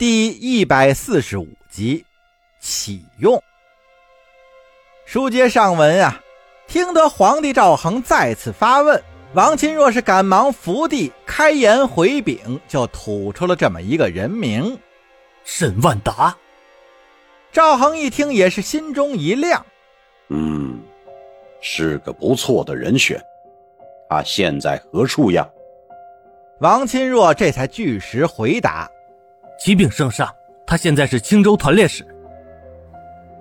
第一百四十五集，启用。书接上文啊，听得皇帝赵恒再次发问，王钦若是赶忙伏地开言回禀，就吐出了这么一个人名：沈万达。赵恒一听，也是心中一亮，嗯，是个不错的人选。他现在何处呀？王钦若这才据实回答。启禀圣上，他现在是青州团练使。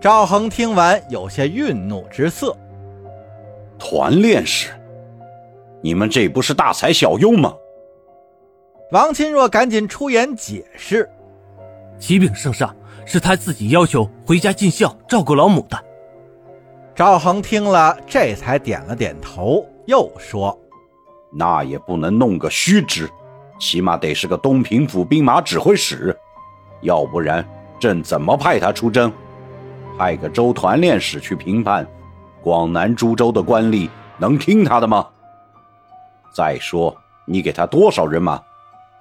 赵恒听完，有些愠怒之色。团练使，你们这不是大材小用吗？王钦若赶紧出言解释：“启禀圣上，是他自己要求回家尽孝，照顾老母的。”赵恒听了，这才点了点头，又说：“那也不能弄个虚职。”起码得是个东平府兵马指挥使，要不然朕怎么派他出征？派个州团练使去评判，广南诸州的官吏能听他的吗？再说，你给他多少人马，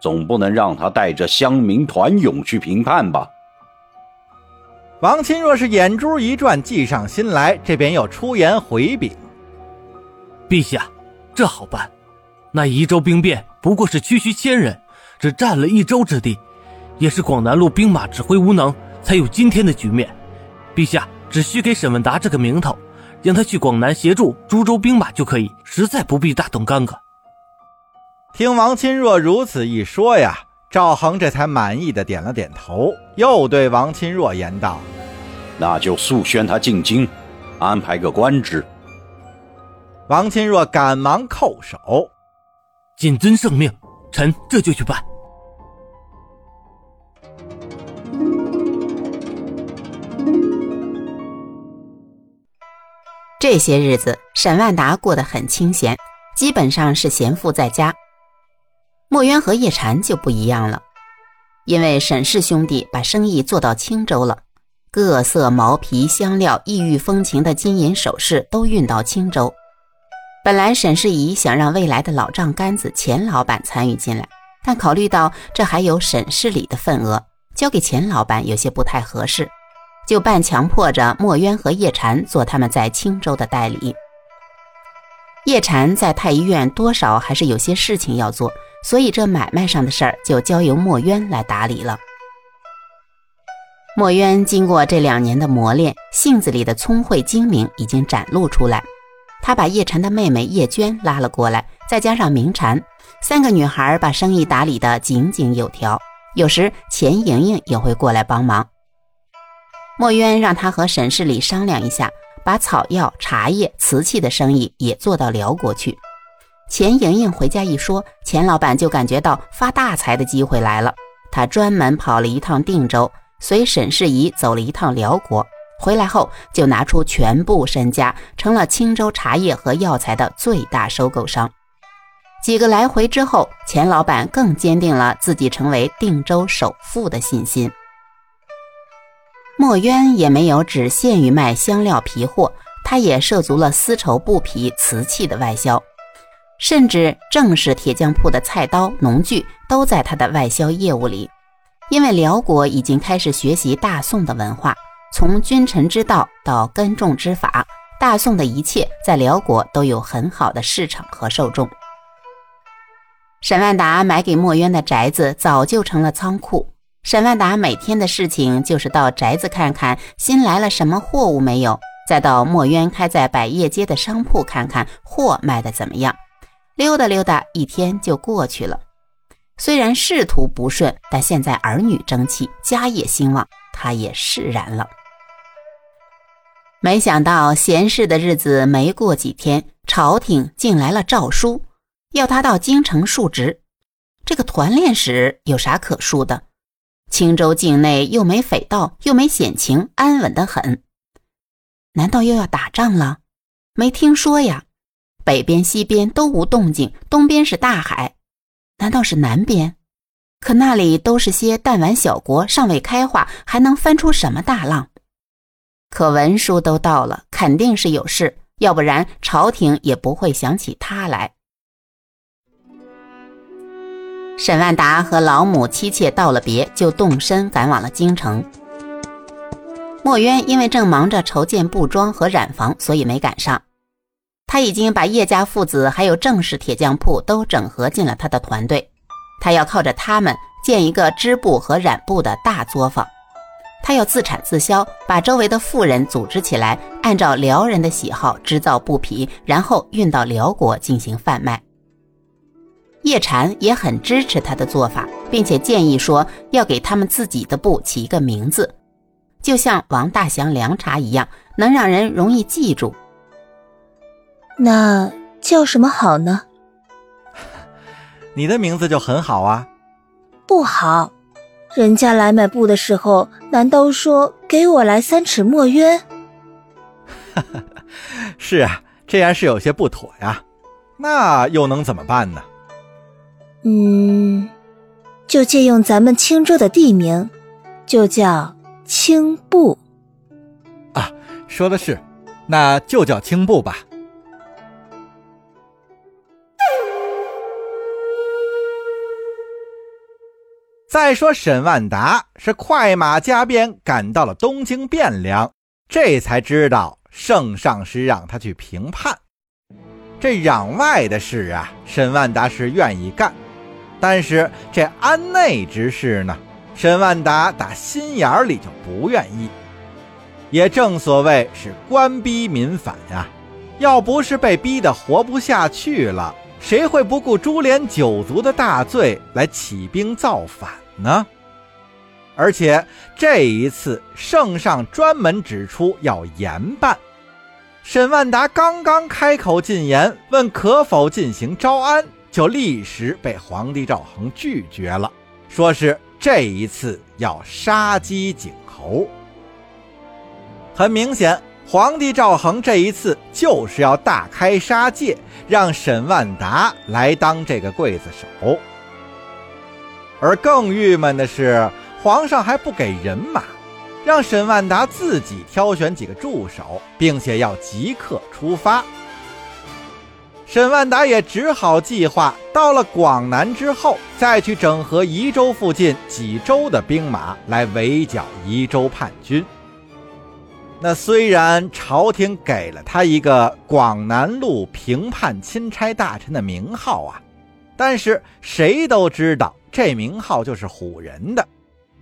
总不能让他带着乡民团勇去评判吧？王钦若是眼珠一转，计上心来，这边又出言回禀：“陛下，这好办。”那宜州兵变不过是区区千人，只占了一州之地，也是广南路兵马指挥无能，才有今天的局面。陛下只需给沈文达这个名头，让他去广南协助株洲兵马就可以，实在不必大动干戈。听王钦若如此一说呀，赵恒这才满意的点了点头，又对王钦若言道：“那就速宣他进京，安排个官职。”王钦若赶忙叩首。谨遵圣命，臣这就去办。这些日子，沈万达过得很清闲，基本上是闲赋在家。墨渊和叶禅就不一样了，因为沈氏兄弟把生意做到青州了，各色毛皮、香料、异域风情的金银首饰都运到青州。本来沈世宜想让未来的老丈杆子钱老板参与进来，但考虑到这还有沈世礼的份额，交给钱老板有些不太合适，就半强迫着墨渊和叶禅做他们在青州的代理。叶禅在太医院多少还是有些事情要做，所以这买卖上的事儿就交由墨渊来打理了。墨渊经过这两年的磨练，性子里的聪慧精明已经展露出来。他把叶禅的妹妹叶娟拉了过来，再加上明禅，三个女孩把生意打理得井井有条。有时钱莹莹也会过来帮忙。墨渊让他和沈世礼商量一下，把草药、茶叶、瓷器的生意也做到辽国去。钱莹莹回家一说，钱老板就感觉到发大财的机会来了。他专门跑了一趟定州，随沈世宜走了一趟辽国。回来后，就拿出全部身家，成了青州茶叶和药材的最大收购商。几个来回之后，钱老板更坚定了自己成为定州首富的信心。墨渊也没有只限于卖香料皮货，他也涉足了丝绸、布匹、瓷器的外销，甚至正式铁匠铺的菜刀、农具都在他的外销业务里。因为辽国已经开始学习大宋的文化。从君臣之道到耕种之法，大宋的一切在辽国都有很好的市场和受众。沈万达买给墨渊的宅子早就成了仓库。沈万达每天的事情就是到宅子看看新来了什么货物没有，再到墨渊开在百业街的商铺看看货卖的怎么样，溜达溜达一天就过去了。虽然仕途不顺，但现在儿女争气，家业兴旺，他也释然了。没想到闲适的日子没过几天，朝廷竟来了诏书，要他到京城述职。这个团练使有啥可述的？青州境内又没匪盗，又没险情，安稳的很。难道又要打仗了？没听说呀。北边、西边都无动静，东边是大海。难道是南边？可那里都是些弹丸小国，尚未开化，还能翻出什么大浪？可文书都到了，肯定是有事，要不然朝廷也不会想起他来。沈万达和老母妻妾道了别，就动身赶往了京城。墨渊因为正忙着筹建布庄和染坊，所以没赶上。他已经把叶家父子还有郑氏铁匠铺都整合进了他的团队，他要靠着他们建一个织布和染布的大作坊。他要自产自销，把周围的富人组织起来，按照辽人的喜好织造布匹，然后运到辽国进行贩卖。叶禅也很支持他的做法，并且建议说要给他们自己的布起一个名字，就像王大祥凉茶一样，能让人容易记住。那叫什么好呢？你的名字就很好啊。不好。人家来买布的时候，难道说给我来三尺墨渊？是啊，这样是有些不妥呀。那又能怎么办呢？嗯，就借用咱们青州的地名，就叫青布。啊，说的是，那就叫青布吧。再说沈万达是快马加鞭赶到了东京汴梁，这才知道圣上是让他去平叛。这攘外的事啊，沈万达是愿意干，但是这安内之事呢，沈万达打心眼里就不愿意。也正所谓是官逼民反呀，要不是被逼得活不下去了。谁会不顾株连九族的大罪来起兵造反呢？而且这一次，圣上专门指出要严办。沈万达刚刚开口进言，问可否进行招安，就立时被皇帝赵恒拒绝了，说是这一次要杀鸡儆猴。很明显。皇帝赵恒这一次就是要大开杀戒，让沈万达来当这个刽子手。而更郁闷的是，皇上还不给人马，让沈万达自己挑选几个助手，并且要即刻出发。沈万达也只好计划到了广南之后，再去整合宜州附近几州的兵马，来围剿宜州叛军。那虽然朝廷给了他一个广南路平叛钦差大臣的名号啊，但是谁都知道这名号就是唬人的，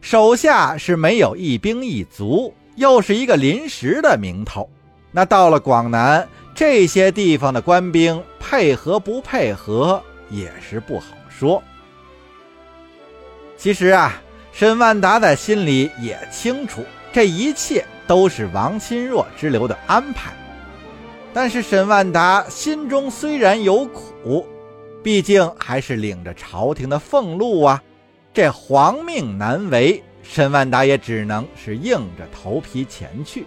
手下是没有一兵一卒，又是一个临时的名头。那到了广南这些地方的官兵配合不配合也是不好说。其实啊，沈万达在心里也清楚这一切。都是王钦若之流的安排，但是沈万达心中虽然有苦，毕竟还是领着朝廷的俸禄啊，这皇命难违，沈万达也只能是硬着头皮前去。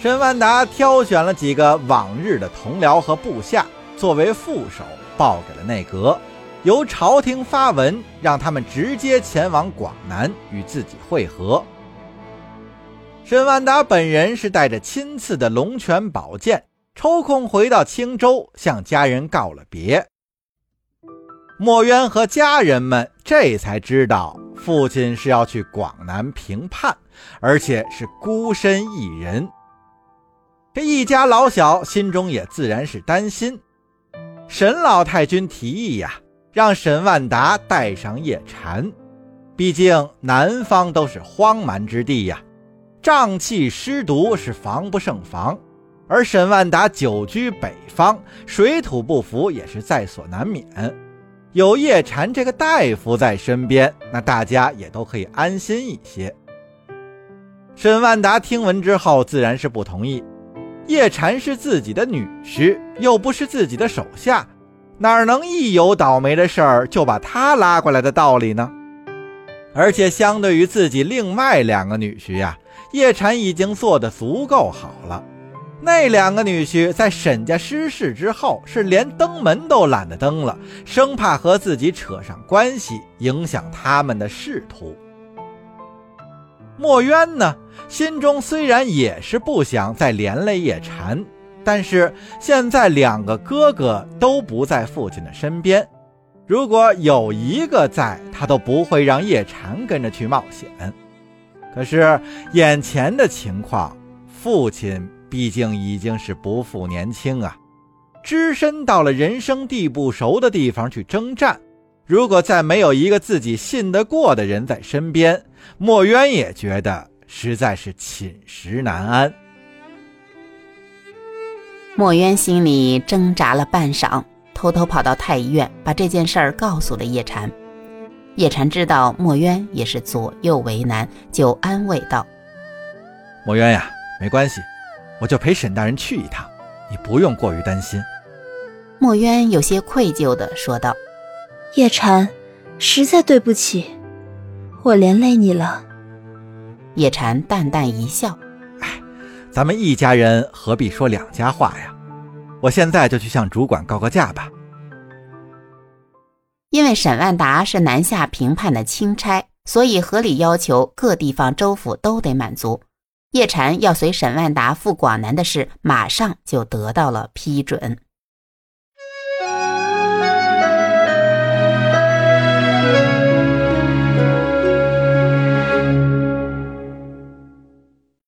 沈万达挑选了几个往日的同僚和部下作为副手，报给了内阁，由朝廷发文让他们直接前往广南与自己会合。沈万达本人是带着亲赐的龙泉宝剑，抽空回到青州，向家人告了别。墨渊和家人们这才知道父亲是要去广南平叛，而且是孤身一人。这一家老小心中也自然是担心。沈老太君提议呀，让沈万达带上叶禅，毕竟南方都是荒蛮之地呀。瘴气湿毒是防不胜防，而沈万达久居北方，水土不服也是在所难免。有叶禅这个大夫在身边，那大家也都可以安心一些。沈万达听闻之后，自然是不同意。叶禅是自己的女婿，又不是自己的手下，哪能一有倒霉的事儿就把他拉过来的道理呢？而且相对于自己另外两个女婿呀。叶禅已经做得足够好了，那两个女婿在沈家失势之后，是连登门都懒得登了，生怕和自己扯上关系，影响他们的仕途。墨渊呢，心中虽然也是不想再连累叶禅，但是现在两个哥哥都不在父亲的身边，如果有一个在，他都不会让叶禅跟着去冒险。可是眼前的情况，父亲毕竟已经是不复年轻啊，只身到了人生地不熟的地方去征战。如果再没有一个自己信得过的人在身边，墨渊也觉得实在是寝食难安。墨渊心里挣扎了半晌，偷偷跑到太医院，把这件事儿告诉了叶禅。叶禅知道墨渊也是左右为难，就安慰道：“墨渊呀，没关系，我就陪沈大人去一趟，你不用过于担心。”墨渊有些愧疚地说道：“叶禅，实在对不起，我连累你了。”叶禅淡淡一笑。哎咱们一家人何必说两家话呀？我现在就去向主管告个假吧。因为沈万达是南下平叛的钦差，所以合理要求各地方州府都得满足。叶禅要随沈万达赴广南的事，马上就得到了批准。